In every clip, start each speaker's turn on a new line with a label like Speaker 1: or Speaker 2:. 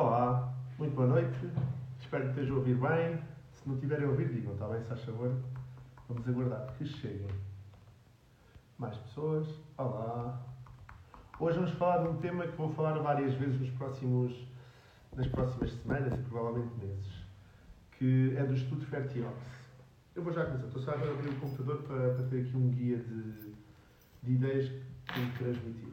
Speaker 1: Olá, muito boa noite. Espero que estejam a ouvir bem. Se não tiverem a ouvir, digam, está bem, se faz favor. Vamos aguardar que cheguem mais pessoas. Olá. Hoje vamos falar de um tema que vou falar várias vezes nos próximos, nas próximas semanas e provavelmente meses, que é do estudo Fertiox. Eu vou já começar. Estou só a abrir o computador para, para ter aqui um guia de, de ideias que tenho que transmitir.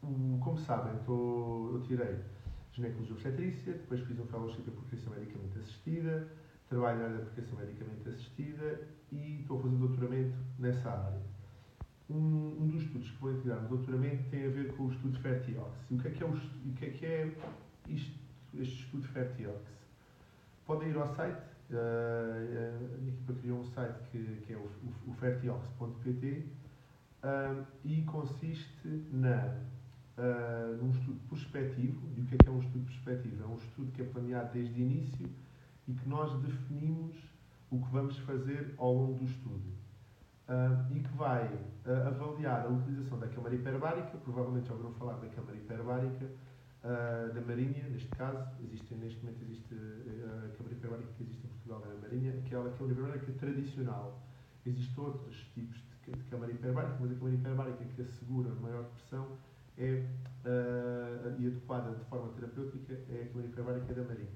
Speaker 1: Como sabem, estou, eu tirei ginecologia obstetrícia, depois fiz um fellowship em procriação medicamente assistida, trabalho na área da procriação medicamente assistida e estou a fazer doutoramento nessa área. Um, um, dos estudos que vou integrar no doutoramento tem a ver com o estudo Fertiox. E o que é que é, o, o que é, que é isto, este estudo Fertiox? Podem ir ao site, uh, a minha equipa criou um site que, que é o, o, o fertiox.pt uh, e consiste na uh, num estudo prospectivo. E o que é que é um estudo prospectivo? É um estudo que é planeado desde o início e que nós definimos o que vamos fazer ao longo do estudo. Uh, e que vai uh, avaliar a utilização da câmara hiperbárica, provavelmente já ouviram falar da câmara hiperbárica uh, da Marinha, neste caso, existe, neste momento existe a câmara hiperbárica que existe em Portugal, é a Marinha, aquela câmara hiperbárica tradicional. Existem outros tipos de, de câmara hiperbárica, mas a câmara hiperbárica que assegura maior pressão é, uh, e adequada de forma terapêutica é a câmara hiperbárica da Marinha,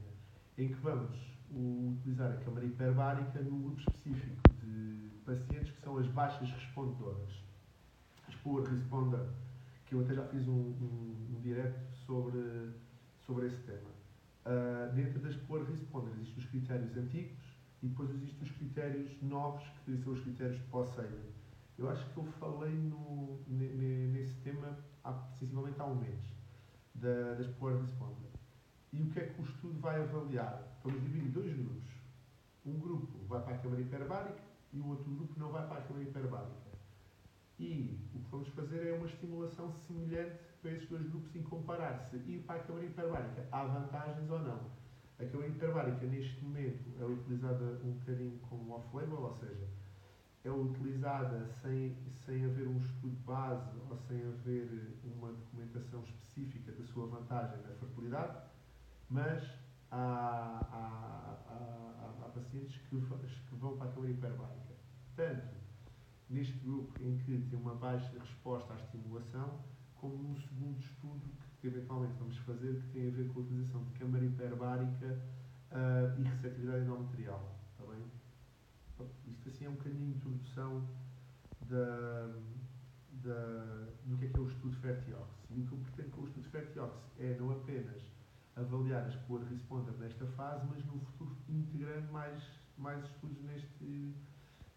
Speaker 1: em que vamos utilizar a câmara hiperbárica num grupo específico de pacientes que são as baixas respondedoras, as poor responder, que eu até já fiz um, um, um direto sobre, sobre esse tema. Uh, dentro das poor responders existem os critérios antigos e depois existem os critérios novos, que são os critérios de pós-saving. Eu acho que eu falei no, nesse tema há, há um mês, da, das Poor Responder. E o que é que o estudo vai avaliar? Vamos dividir dois grupos. Um grupo vai para a câmara hiperbárica e o outro grupo não vai para a câmara hiperbárica. E o que vamos fazer é uma estimulação semelhante para esses dois grupos em comparar se ir para a câmara hiperbárica há vantagens ou não. A câmara hiperbárica, neste momento, é utilizada um bocadinho como off-label, ou seja, é utilizada sem, sem haver um estudo base ou sem haver uma documentação específica da sua vantagem na fertilidade, mas há, há, há, há pacientes que, que vão para a câmara hiperbárica. Tanto neste grupo em que tem uma baixa resposta à estimulação, como no segundo estudo que eventualmente vamos fazer, que tem a ver com a utilização de câmara hiperbárica uh, e receptividade endometrial isto assim é um bocadinho a introdução da, da, do que é que é o estudo Fertiox. E o que eu pretendo com o estudo Fertiox é não apenas avaliar as poor responder nesta fase, mas no futuro integrando mais, mais estudos neste,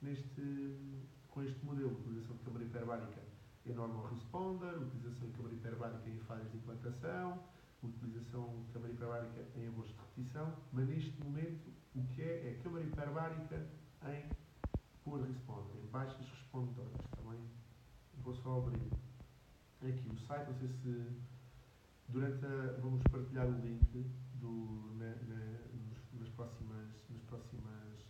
Speaker 1: neste, com este modelo, utilização de câmara hiperbárica em normal responder, utilização de câmara hiperbárica em falhas de implantação, utilização de câmara hiperbárica em abortos de repetição, mas neste momento o que é é câmara hiperbárica em poor responder, em baixas respondedoras. Também vou só abrir aqui o site, não sei se durante a, vamos partilhar o link do, na, na, nos, nas próximas, nas próximas,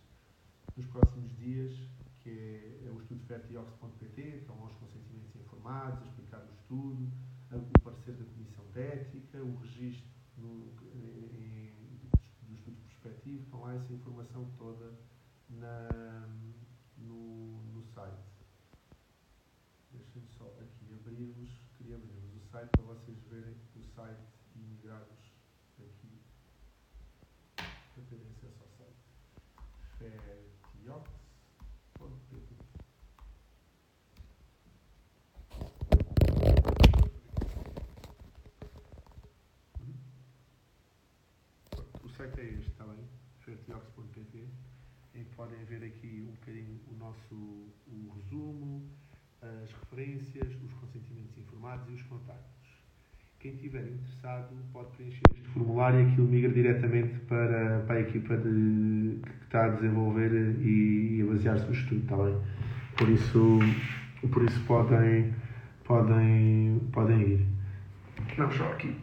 Speaker 1: nos próximos dias, que é, é o estudo fertiox.pt, estão lá os consentimentos informados, a explicar o estudo, o parecer da Comissão de Ética, o registro no, em, do estudo prospectivo, estão lá essa informação toda na, no, no site. Deixem só aqui abrir-vos, queria abrir-vos o site para vocês verem o site e migrarmos aqui para terem acesso ao site O site é este, está bem? Fertiox.pt em que podem ver aqui um bocadinho o nosso o resumo, as referências, os consentimentos informados e os contactos. Quem estiver interessado pode preencher este formulário e aquilo migra diretamente para, para a equipa de, que está a desenvolver e, e a basear-se no estudo, está bem? Por isso, por isso podem, podem, podem ir. Vamos só aqui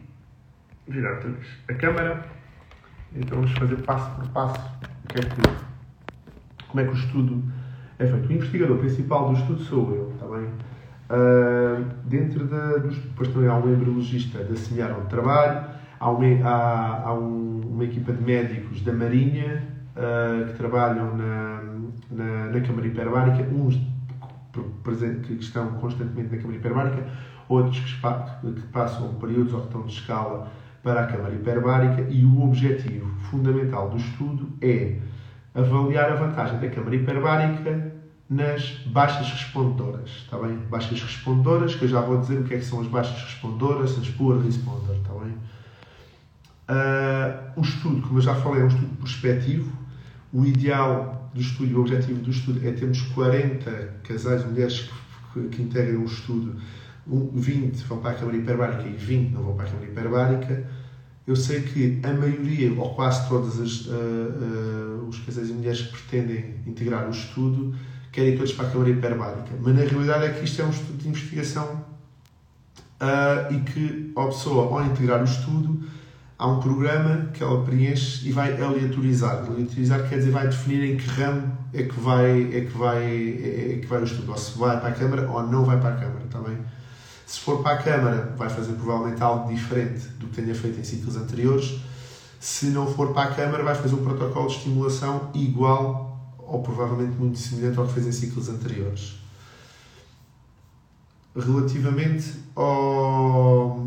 Speaker 1: virar a câmera. Então vamos fazer passo por passo o que é que como é que o estudo é feito. O investigador principal do estudo sou eu, está bem? Uh, dentro da, dos, depois também há um embriologista da semear de trabalho, há, uma, há, há um, uma equipa de médicos da Marinha uh, que trabalham na, na, na Câmara Hiperbárica, uns que estão constantemente na Câmara Hiperbárica, outros que passam períodos ou que estão de escala para a Câmara Hiperbárica e o objetivo fundamental do estudo é avaliar a vantagem da Câmara Hiperbárica nas baixas respondedoras, está bem? Baixas respondedoras, que eu já vou dizer o que é que são as baixas respondedoras, as poor responder, está bem? Uh, o estudo, como eu já falei, é um estudo prospectivo. O ideal do estudo, o objetivo do estudo é termos 40 casais, mulheres que, que integram o estudo, 20 vão para a Câmara Hiperbárica e 20 não vão para a Câmara Hiperbárica. Eu sei que a maioria, ou quase todos uh, uh, os casais e mulheres que pretendem integrar o estudo, querem todos para a Câmara Hiperbárica. Mas na realidade é que isto é um estudo de investigação uh, e que a pessoa, ao integrar o estudo, há um programa que ela preenche e vai aleatorizar. Aleatorizar quer dizer vai definir em que ramo é que vai, é que vai, é que vai o estudo. Ou se vai para a Câmara ou não vai para a Câmara, está bem? Se for para a Câmara, vai fazer provavelmente algo diferente do que tenha feito em ciclos anteriores. Se não for para a Câmara, vai fazer um protocolo de estimulação igual ou provavelmente muito semelhante ao que fez em ciclos anteriores. Relativamente ao,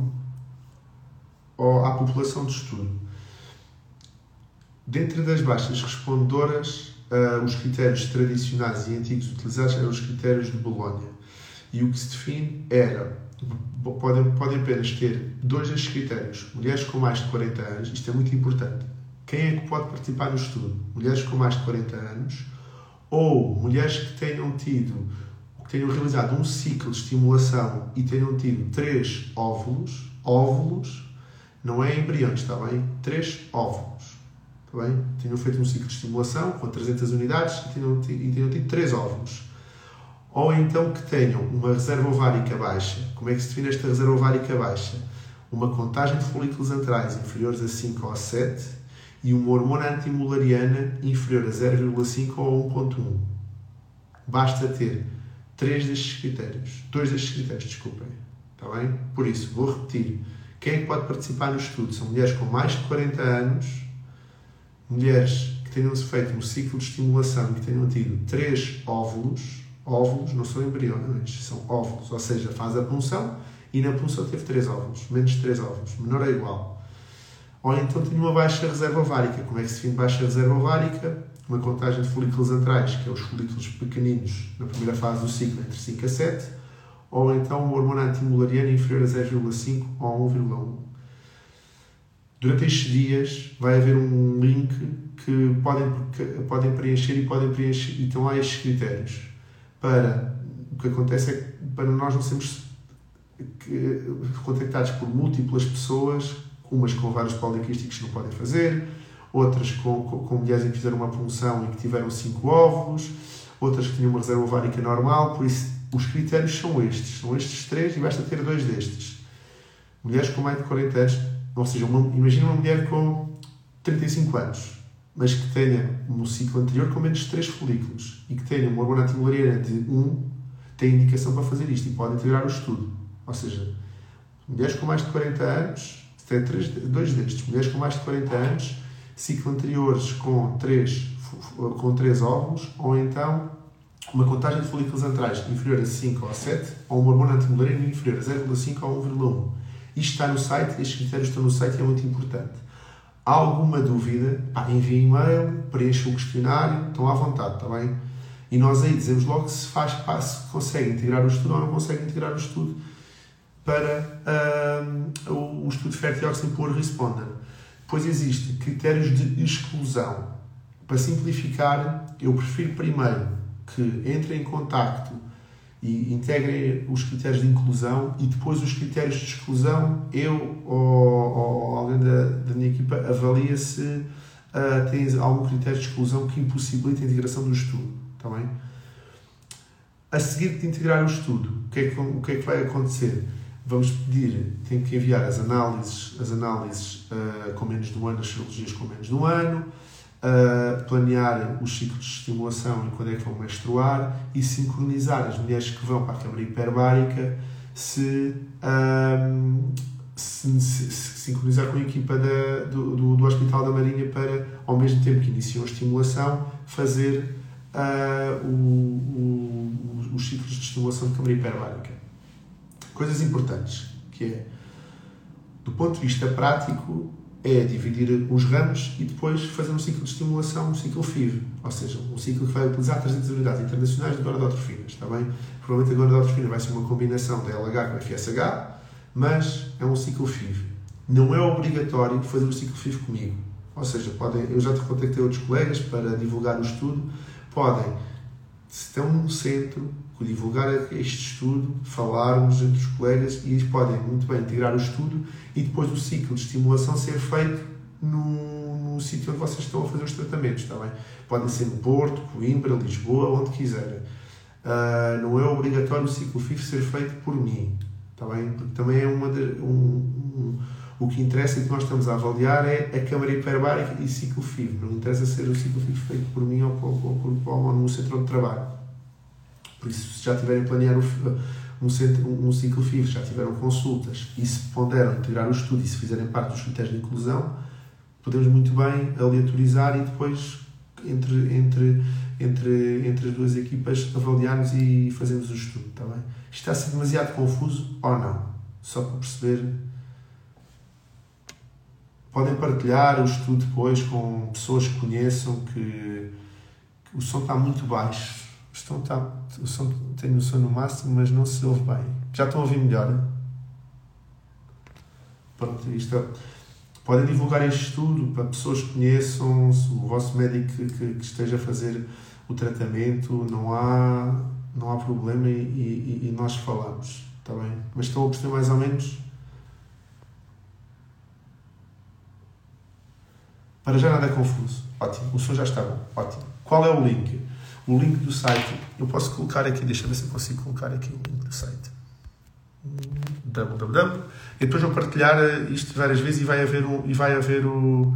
Speaker 1: ao, à população de estudo, dentro das baixas respondedoras, uh, os critérios tradicionais e antigos utilizados eram os critérios de Bolonha. E o que se define era podem, podem apenas ter dois destes critérios. Mulheres com mais de 40 anos, isto é muito importante. Quem é que pode participar no estudo? Mulheres com mais de 40 anos ou mulheres que tenham tido, que tenham realizado um ciclo de estimulação e tenham tido três óvulos, óvulos, não é embriões, está bem? Três óvulos, está bem? Tenham feito um ciclo de estimulação com 300 unidades e tenham, e tenham tido três óvulos. Ou então que tenham uma reserva ovárica baixa. Como é que se define esta reserva ovárica baixa? Uma contagem de folículos antrais inferiores a 5 ou 7 e uma hormona antimulariana inferior a 0,5 ou 1,1. Basta ter três destes critérios. Dois destes critérios, desculpem. Está bem? Por isso, vou repetir. Quem é pode participar no estudo? São mulheres com mais de 40 anos, mulheres que tenham feito um ciclo de estimulação e que tenham tido três óvulos. Óvulos não são embriões, são óvulos. Ou seja, faz a punção e na punção teve três óvulos. Menos três óvulos. Menor ou igual ou então tinha uma baixa reserva ovárica. Como é que se define baixa reserva ovárica? Uma contagem de folículos antrais, que é os folículos pequeninos na primeira fase do ciclo, entre 5 a 7, ou então uma hormona antimulariana inferior a 0,5 ou 1,1. Durante estes dias vai haver um link que podem, podem preencher e podem preencher, e estão lá estes critérios. Para o que acontece é que para nós não sermos contactados por múltiplas pessoas umas com vários poliquísticos que não podem fazer, outras com, com, com mulheres que fizeram uma punção e que tiveram 5 óvulos, outras que tinham uma reserva ovárica normal, por isso os critérios são estes, são estes três e basta ter dois destes. Mulheres com mais de 40 anos, ou seja, imagina uma mulher com 35 anos, mas que tenha no ciclo anterior com menos de 3 folículos e que tenha uma hormona antimulariana de 1, tem indicação para fazer isto e pode integrar o estudo. Ou seja, mulheres com mais de 40 anos tem três, dois destes, mulheres com mais de 40 anos, ciclo anteriores com três, com três óvulos, ou então uma contagem de folículos antrais inferior a 5 ou 7, ou uma hormona antimulariana inferior a 0,5 ou 1,1. Isto está no site, estes critérios estão no site e é muito importante. Alguma dúvida? Pá, enviem e-mail, preenchem o questionário, estão à vontade, está bem? E nós aí dizemos logo se faz, se consegue integrar o estudo ou não consegue integrar o estudo para uh, o, estudo Fertioxin por Responder. Pois existem critérios de exclusão. Para simplificar, eu prefiro primeiro que entrem em contacto e integrem os critérios de inclusão e depois os critérios de exclusão, eu ou, ou alguém da, da minha equipa avalia se uh, tem algum critério de exclusão que impossibilite a integração do estudo. Está bem? A seguir de integrar o estudo, o que é que, o que, é que vai acontecer? vamos pedir, tem que enviar as análises, as análises uh, com menos de um ano, as cirurgias com menos de um ano, uh, planear os ciclos de estimulação e quando é que vão menstruar e sincronizar as mulheres que vão para a câmara hiperbárica se, um,
Speaker 2: se, se, se sincronizar com a equipa da, do, do, do, Hospital da Marinha para, ao mesmo tempo que iniciam a estimulação, fazer uh, o, o, os ciclos de estimulação de câmara hiperbárica. Coisas importantes, que é, do ponto de vista prático, é dividir os ramos e depois fazer um ciclo de estimulação, um ciclo FIV, ou seja, um ciclo que vai utilizar 300 unidades internacionais de gonadotrofinas, está bem? Provavelmente a gonadotrofina vai ser uma combinação da LH com FSH, mas é um ciclo FIV. Não é obrigatório fazer o ciclo FIV comigo. Ou seja, podem, eu já te contactei outros colegas para divulgar o estudo, podem, se estão num centro, divulgar este estudo, falarmos entre os colegas e eles podem muito bem integrar o estudo e depois o ciclo de estimulação ser feito no, no sítio onde vocês estão a fazer os tratamentos, está bem? Podem ser no Porto, Coimbra, Lisboa, onde quiserem. Uh, não é obrigatório o ciclo FIF ser feito por mim, está bem? Porque também é uma de, um, um, o que interessa e que nós estamos a avaliar é a câmara hiperbárica e ciclo FIV. Não interessa ser o ciclo FIV feito por mim ou, por, ou, ou, ou centro onde trabalho. Por isso, se já tiverem planeado um, centro, um ciclo FIV, já tiveram consultas e se ponderam integrar o estudo e se fizerem parte dos critérios de inclusão, podemos muito bem aleatorizar e depois, entre, entre, entre, entre as duas equipas, avaliarmos e fazermos o estudo. Está bem? Isto está a ser demasiado confuso ou não? Só para perceber. Podem partilhar o estudo depois com pessoas que conheçam que o som está muito baixo Estão, tá, o som, tenho o som no máximo, mas não se ouve bem. Já estão a ouvir melhor? Pronto, isto é, podem divulgar este estudo para pessoas que conheçam, o vosso médico que, que, que, esteja a fazer o tratamento, não há, não há problema e, e, e nós falamos, está bem? Mas estão a perceber mais ou menos? Para já nada é confuso. Ótimo, o som já está bom. Ótimo. Qual é o link? O link do site. Eu posso colocar aqui, deixa eu ver se eu consigo colocar aqui o link do site. www. E depois vou partilhar isto várias vezes e vai haver, um, e vai haver o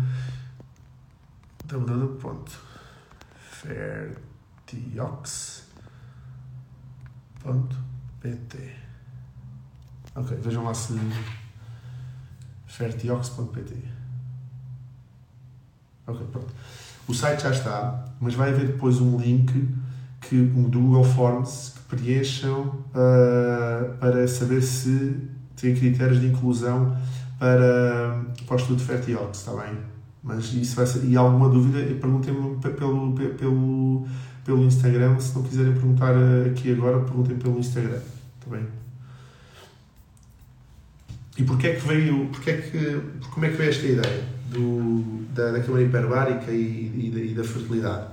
Speaker 2: www.fertiox.pt Ok, vejam lá se fertiox.pt Ok, pronto. O site já está, mas vai haver depois um link que do Google Forms que preencham uh, para saber se têm critérios de inclusão para, para o estudo de Fertiox, está bem? Mas isso vai ser, e alguma dúvida, perguntem-me pelo, pelo, pelo Instagram, se não quiserem perguntar aqui agora, perguntem pelo Instagram, está bem? E porquê é que veio, porquê é que, como é que veio esta ideia? do, da, da Câmara Hiperbárica e, e, e, da fertilidade.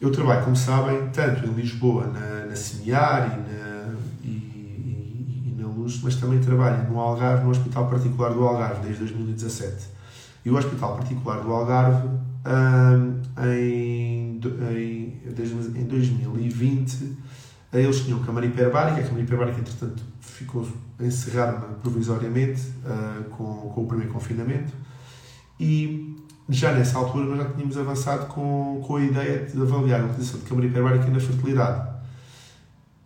Speaker 2: Eu trabalho, como sabem, tanto em Lisboa, na, na CIMIAR e na, e, e, na Luz, mas também trabalho no Algarve, no Hospital Particular do Algarve, desde 2017. E o Hospital Particular do Algarve, hum, em, em, em 2020, eles tinham Câmara Hiperbárica, a Câmara Hiperbárica, entretanto, ficou encerrada provisoriamente uh, com, com o primeiro confinamento e já nessa altura nós já tínhamos avançado com, com a ideia de avaliar a utilização de câmara hiperbárica na fertilidade.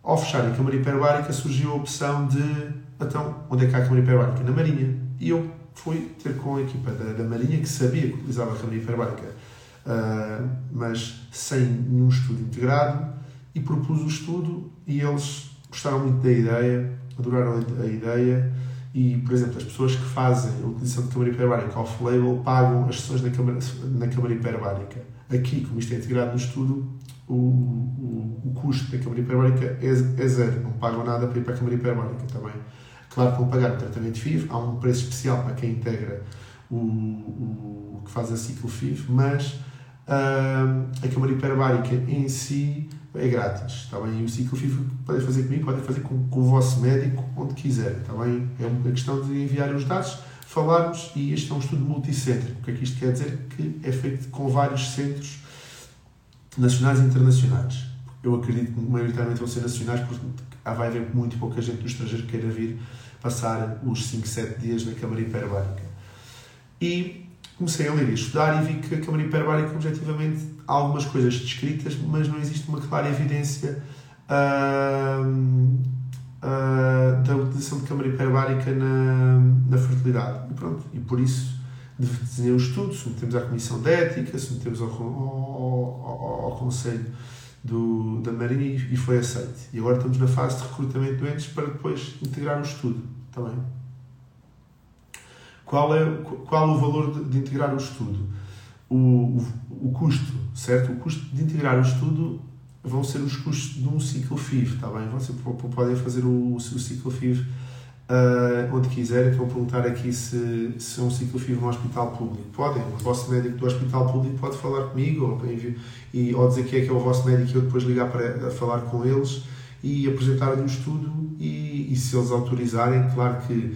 Speaker 2: Ao fechar a câmara hiperbárica surgiu a opção de então, onde é que há a câmara hiperbárica? Na Marinha. E eu fui ter com a equipa da, da Marinha que sabia que utilizava a câmara hiperbárica, uh, mas sem nenhum estudo integrado, e propus o estudo e eles gostaram muito da ideia, adoraram a ideia e, por exemplo, as pessoas que fazem a utilização de câmara hiperbárica off-label pagam as sessões na câmara, na câmara hiperbárica. Aqui, como isto é integrado no estudo, o, o, o custo da câmara hiperbárica é, é, zero, não pagam nada para ir para a câmara hiperbárica também. Claro que vão pagar o tratamento FIV, há um preço especial para quem integra o, o, que faz a ciclo FIV, mas uh, a câmara hiperbárica em si é grátis, está bem? O ciclo podem fazer comigo, podem fazer com, com o vosso médico, onde quiserem, está bem? É uma questão de enviar os dados, falarmos, e este é um estudo multicêntrico. O que é que isto quer dizer? Que é feito com vários centros nacionais e internacionais. Eu acredito que maioritariamente vão ser nacionais, porque vai haver muito pouca gente do estrangeiro que queira vir passar os 5, 7 dias na Câmara Hiperbárica. E comecei a ler e estudar e vi que a Câmara Hiperbárica, objetivamente, algumas coisas descritas, mas não existe uma clara evidência uh, uh, da utilização de câmara hiperbárica na, na fertilidade. E pronto, e por isso desenhei o estudo, submetemos à Comissão de Ética, submetemos ao, ao, ao, ao Conselho do, da Marinha e foi aceito. E agora estamos na fase de recrutamento de doentes para depois integrar o estudo. Bem? Qual é qual o valor de, de integrar o estudo? O, o, o, custo, certo? O custo de integrar o estudo vão ser os custos de um ciclo FIV, está bem? Vocês podem fazer o, o ciclo FIV uh, onde quiserem. Estão a perguntar aqui se, se é um ciclo FIV no hospital público. Podem, o vosso médico do hospital público pode falar comigo ou, e, ou dizer que é que é o vosso médico e eu depois ligar para falar com eles e apresentar-lhe o estudo e, e se eles autorizarem, claro que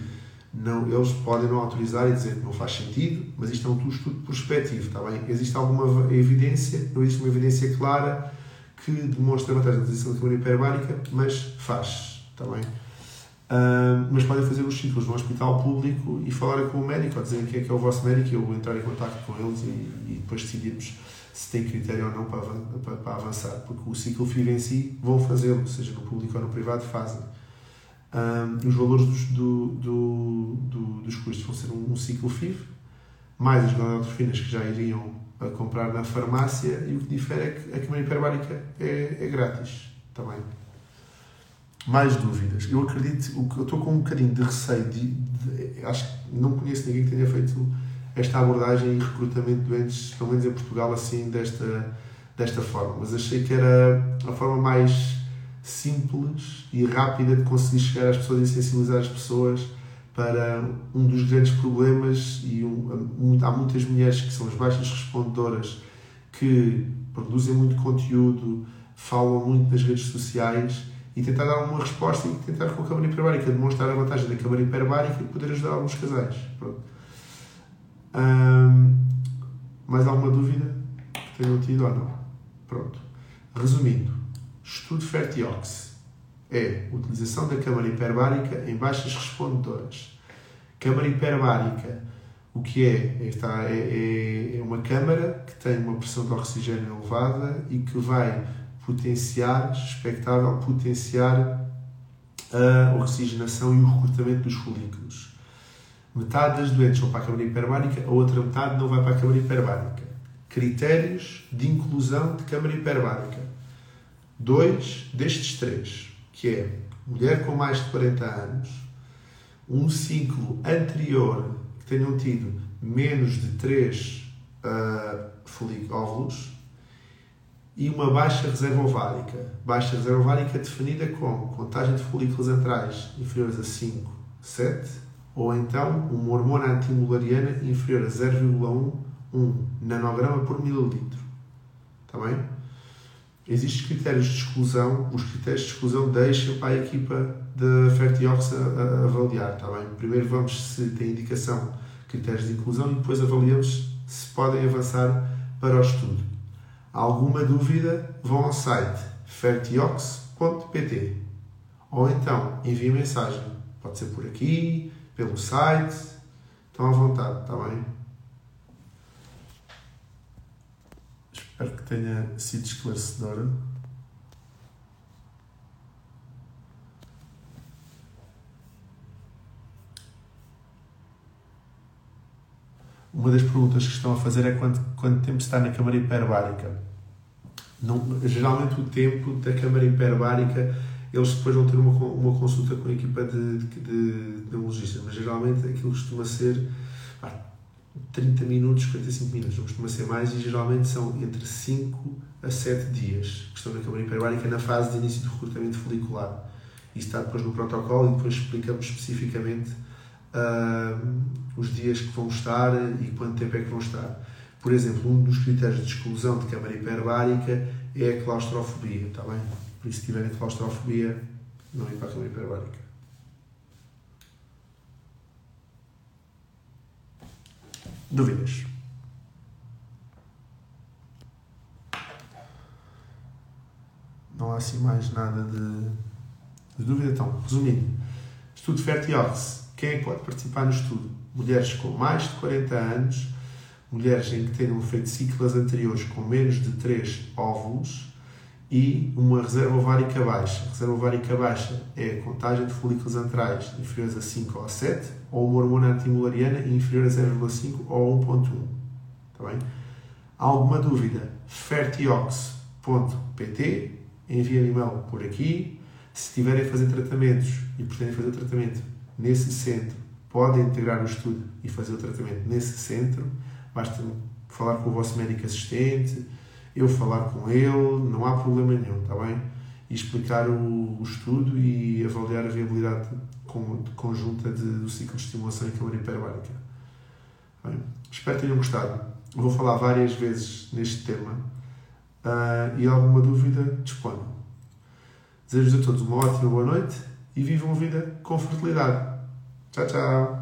Speaker 2: não, eles podem não autorizar e dizer que não faz sentido, mas isto é um estudo prospectivo, está bem? Existe alguma evidência, não existe uma evidência clara que demonstra a vantagem da utilização da câmara hiperbárica, mas faz, está bem? Uh, mas podem fazer os ciclos no hospital público e falar com o médico, ou dizer que é que é o vosso médico e eu entrar em contato com eles e, e depois decidirmos se tem critério ou não para, para, para avançar, porque o ciclo FIV em si vão fazê-lo, seja no público ou no privado, fazem. Um, os valores dos, do, do, do, dos custos vão ser um, um ciclo FIV, mais as gonadotrofinas que já iriam a comprar na farmácia, e o que difere é que a câmara hiperbárica é, é grátis também. Mais dúvidas. Eu acredito, eu estou com um bocadinho de receio, de, de, acho que não conheço ninguém que tenha feito esta abordagem e recrutamento de doentes, pelo menos em Portugal, assim, desta, desta forma. Mas achei que era a forma mais simples e rápida de conseguir chegar às pessoas e sensibilizar as pessoas para um dos grandes problemas e um, há muitas mulheres que são as baixas respondedoras que produzem muito conteúdo, falam muito nas redes sociais e tentar dar uma resposta e tentar com a câmara hiperbárica demonstrar a vantagem da câmara hiperbárica e poder ajudar alguns casais. Pronto. Hum, mais alguma dúvida que tenham tido ou não? Pronto. Resumindo, estudo Fertiox é utilização da câmara hiperbárica em baixas respondedoras. Câmara hiperbárica, o que é? Esta é, é, é uma câmara que tem uma pressão de oxigênio elevada e que vai potenciar, expectável potenciar a oxigenação e o recrutamento dos folículos. Metade das doentes vão para a câmara hiperbárica, a outra metade não vai para a câmara hiperbárica. Critérios de inclusão de câmara hiperbárica. Dois destes três, que é mulher com mais de 40 anos, um ciclo anterior que tenham tido menos de 3 uh, óvulos, e uma baixa reserva ovárica. Baixa reserva ovárica definida como contagem de folículos antrais inferiores a 5, 7, ou então uma hormona antimulariana inferior a 0,1 nanograma por mililitro. Está bem? Existem critérios de exclusão, os critérios de exclusão deixam para a equipa da Fertiox a, avaliar, está bem? Primeiro vamos se tem indicação critérios de inclusão e depois avaliamos se podem avançar para o estudo alguma dúvida, vão ao site fertiox.pt ou então enviem mensagem. Pode ser por aqui, pelo site. Estão à vontade, está bem? Espero que tenha sido esclarecedora. Uma das perguntas que estão a fazer é quanto, quanto tempo está na câmara hiperbárica. Não, geralmente o tempo da câmara hiperbárica eles depois vão ter uma, uma consulta com a equipa de, de, de, de mas geralmente aquilo costuma ser 30 minutos, 45 minutos, não costuma ser mais e geralmente são entre 5 a 7 dias que estão na câmara hiperbárica na fase de início do recrutamento folicular. Isso está depois no protocolo e depois explicamos especificamente uh, os dias que vão estar e quanto tempo é que vão estar. Por exemplo, um dos critérios de exclusão de câmara hiperbárica é a claustrofobia, está bem? Por isso, se tiverem claustrofobia, não ir para a câmara hiperbárica. Dúvidas? Não há assim mais nada de, de dúvida. Então, resumindo, estudo Fertiox. Quem é que pode participar no estudo? Mulheres com mais de 40 anos mulheres em que tenham feito ciclos anteriores com menos de 3 óvulos e uma reserva ovárica baixa. A reserva ovárica baixa é a contagem de folículos antrais inferiores a 5 ou a 7, ou uma hormona antimulariana inferior a 0,5 ou 1,1. Está bem? Alguma dúvida? fertiox.pt envia e-mail por aqui. Se estiverem a fazer tratamentos e pretendem fazer o tratamento nesse centro, podem integrar o estudo e fazer o tratamento nesse centro. Basta falar com o vosso médico assistente, eu falar com ele, não há problema nenhum, está bem? E explicar o, o estudo e avaliar a viabilidade conjunta de, do ciclo de estimulação em câmara hiperbárica. Bem, espero que tenham gostado. Vou falar várias vezes neste tema uh, e alguma dúvida, disponham. Desejo-vos a todos uma ótima boa noite e vivam a vida com fertilidade. Tchau, tchau!